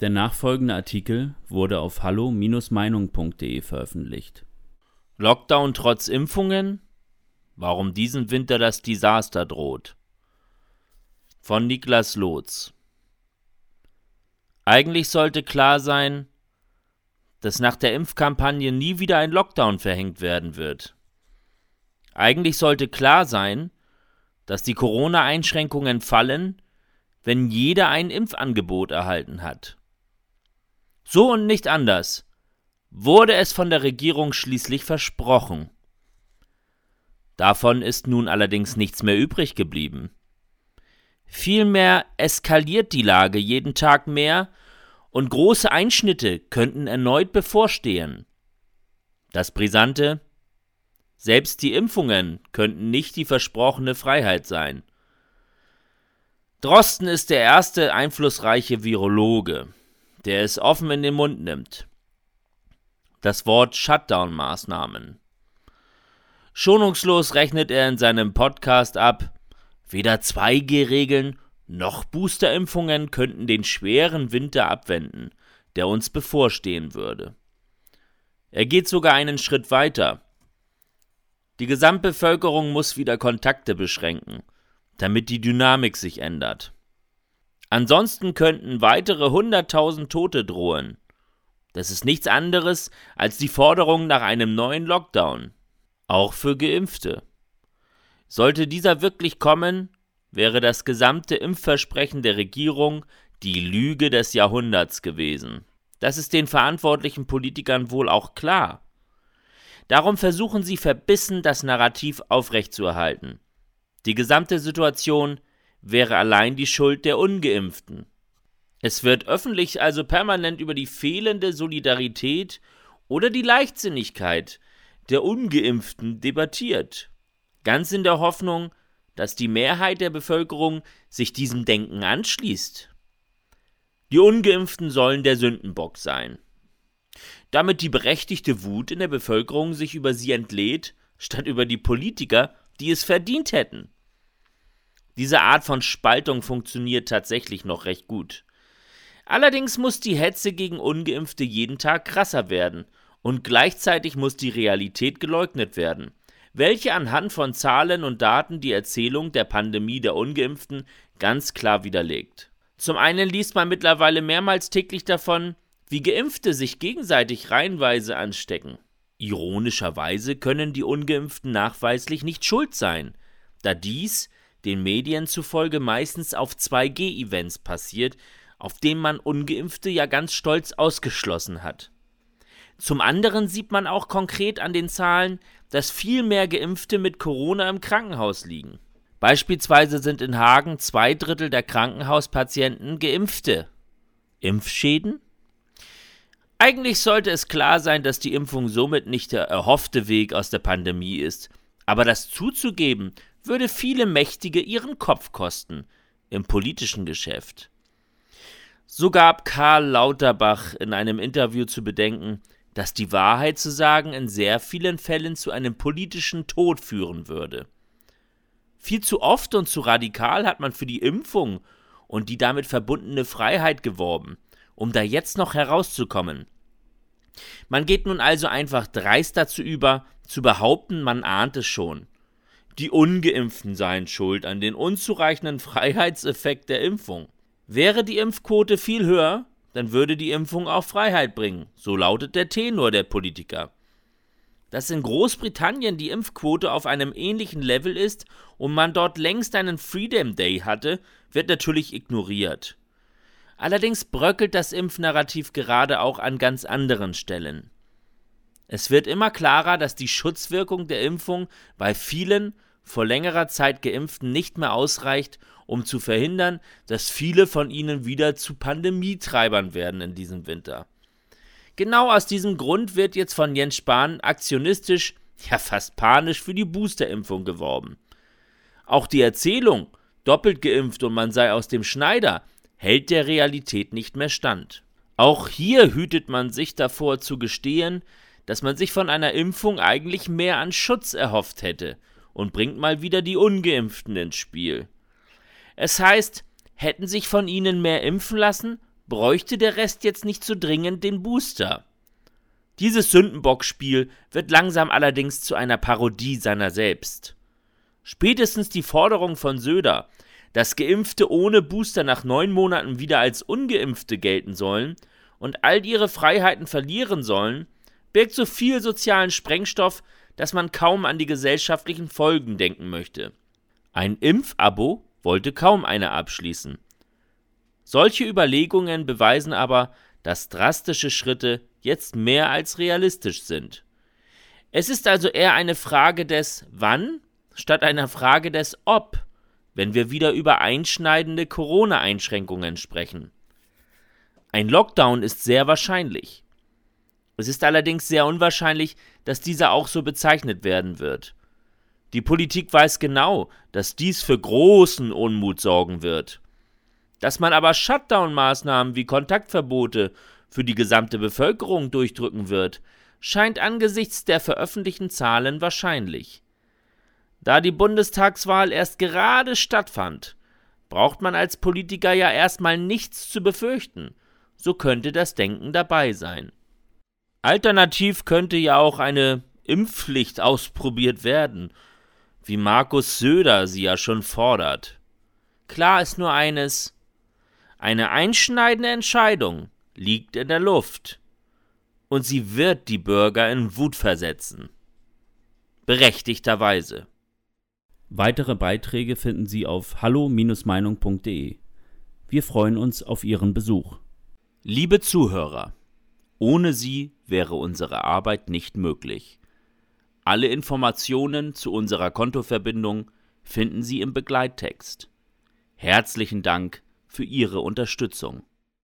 Der nachfolgende Artikel wurde auf hallo-meinung.de veröffentlicht. Lockdown trotz Impfungen? Warum diesen Winter das Desaster droht. Von Niklas Lotz. Eigentlich sollte klar sein, dass nach der Impfkampagne nie wieder ein Lockdown verhängt werden wird. Eigentlich sollte klar sein, dass die Corona-Einschränkungen fallen, wenn jeder ein Impfangebot erhalten hat. So und nicht anders wurde es von der Regierung schließlich versprochen. Davon ist nun allerdings nichts mehr übrig geblieben. Vielmehr eskaliert die Lage jeden Tag mehr und große Einschnitte könnten erneut bevorstehen. Das Brisante, selbst die Impfungen könnten nicht die versprochene Freiheit sein. Drosten ist der erste einflussreiche Virologe der es offen in den Mund nimmt. Das Wort Shutdown-Maßnahmen. Schonungslos rechnet er in seinem Podcast ab, weder 2G-Regeln noch Boosterimpfungen könnten den schweren Winter abwenden, der uns bevorstehen würde. Er geht sogar einen Schritt weiter. Die Gesamtbevölkerung muss wieder Kontakte beschränken, damit die Dynamik sich ändert. Ansonsten könnten weitere hunderttausend Tote drohen. Das ist nichts anderes als die Forderung nach einem neuen Lockdown. Auch für Geimpfte. Sollte dieser wirklich kommen, wäre das gesamte Impfversprechen der Regierung die Lüge des Jahrhunderts gewesen. Das ist den verantwortlichen Politikern wohl auch klar. Darum versuchen sie verbissen, das Narrativ aufrechtzuerhalten. Die gesamte Situation wäre allein die Schuld der ungeimpften. Es wird öffentlich also permanent über die fehlende Solidarität oder die Leichtsinnigkeit der ungeimpften debattiert, ganz in der Hoffnung, dass die Mehrheit der Bevölkerung sich diesem Denken anschließt. Die ungeimpften sollen der Sündenbock sein. Damit die berechtigte Wut in der Bevölkerung sich über sie entlädt, statt über die Politiker, die es verdient hätten. Diese Art von Spaltung funktioniert tatsächlich noch recht gut. Allerdings muss die Hetze gegen ungeimpfte jeden Tag krasser werden und gleichzeitig muss die Realität geleugnet werden, welche anhand von Zahlen und Daten die Erzählung der Pandemie der ungeimpften ganz klar widerlegt. Zum einen liest man mittlerweile mehrmals täglich davon, wie Geimpfte sich gegenseitig reihenweise anstecken. Ironischerweise können die ungeimpften nachweislich nicht schuld sein, da dies den Medien zufolge meistens auf 2G-Events passiert, auf denen man ungeimpfte ja ganz stolz ausgeschlossen hat. Zum anderen sieht man auch konkret an den Zahlen, dass viel mehr Geimpfte mit Corona im Krankenhaus liegen. Beispielsweise sind in Hagen zwei Drittel der Krankenhauspatienten Geimpfte. Impfschäden? Eigentlich sollte es klar sein, dass die Impfung somit nicht der erhoffte Weg aus der Pandemie ist, aber das zuzugeben würde viele Mächtige ihren Kopf kosten im politischen Geschäft. So gab Karl Lauterbach in einem Interview zu bedenken, dass die Wahrheit zu sagen in sehr vielen Fällen zu einem politischen Tod führen würde. Viel zu oft und zu radikal hat man für die Impfung und die damit verbundene Freiheit geworben, um da jetzt noch herauszukommen. Man geht nun also einfach dreist dazu über, zu behaupten, man ahnt es schon. Die ungeimpften seien schuld an den unzureichenden Freiheitseffekt der Impfung. Wäre die Impfquote viel höher, dann würde die Impfung auch Freiheit bringen, so lautet der Tenor der Politiker. Dass in Großbritannien die Impfquote auf einem ähnlichen Level ist und man dort längst einen Freedom Day hatte, wird natürlich ignoriert. Allerdings bröckelt das Impfnarrativ gerade auch an ganz anderen Stellen. Es wird immer klarer, dass die Schutzwirkung der Impfung bei vielen vor längerer Zeit Geimpften nicht mehr ausreicht, um zu verhindern, dass viele von ihnen wieder zu Pandemietreibern werden in diesem Winter. Genau aus diesem Grund wird jetzt von Jens Spahn aktionistisch, ja fast panisch für die Boosterimpfung geworben. Auch die Erzählung, doppelt geimpft und man sei aus dem Schneider, hält der Realität nicht mehr stand. Auch hier hütet man sich davor zu gestehen, dass man sich von einer Impfung eigentlich mehr an Schutz erhofft hätte und bringt mal wieder die ungeimpften ins Spiel. Es heißt, hätten sich von ihnen mehr impfen lassen, bräuchte der Rest jetzt nicht so dringend den Booster. Dieses Sündenbockspiel wird langsam allerdings zu einer Parodie seiner selbst. Spätestens die Forderung von Söder, dass Geimpfte ohne Booster nach neun Monaten wieder als Ungeimpfte gelten sollen und all ihre Freiheiten verlieren sollen, birgt so viel sozialen Sprengstoff, dass man kaum an die gesellschaftlichen Folgen denken möchte. Ein Impfabo wollte kaum einer abschließen. Solche Überlegungen beweisen aber, dass drastische Schritte jetzt mehr als realistisch sind. Es ist also eher eine Frage des Wann statt einer Frage des Ob, wenn wir wieder über einschneidende Corona-Einschränkungen sprechen. Ein Lockdown ist sehr wahrscheinlich. Es ist allerdings sehr unwahrscheinlich, dass dieser auch so bezeichnet werden wird. Die Politik weiß genau, dass dies für großen Unmut sorgen wird. Dass man aber Shutdown-Maßnahmen wie Kontaktverbote für die gesamte Bevölkerung durchdrücken wird, scheint angesichts der veröffentlichten Zahlen wahrscheinlich. Da die Bundestagswahl erst gerade stattfand, braucht man als Politiker ja erstmal nichts zu befürchten, so könnte das Denken dabei sein. Alternativ könnte ja auch eine Impfpflicht ausprobiert werden, wie Markus Söder sie ja schon fordert. Klar ist nur eines, eine einschneidende Entscheidung liegt in der Luft und sie wird die Bürger in Wut versetzen. Berechtigterweise. Weitere Beiträge finden Sie auf hallo-meinung.de. Wir freuen uns auf Ihren Besuch. Liebe Zuhörer, ohne Sie wäre unsere Arbeit nicht möglich. Alle Informationen zu unserer Kontoverbindung finden Sie im Begleittext. Herzlichen Dank für Ihre Unterstützung.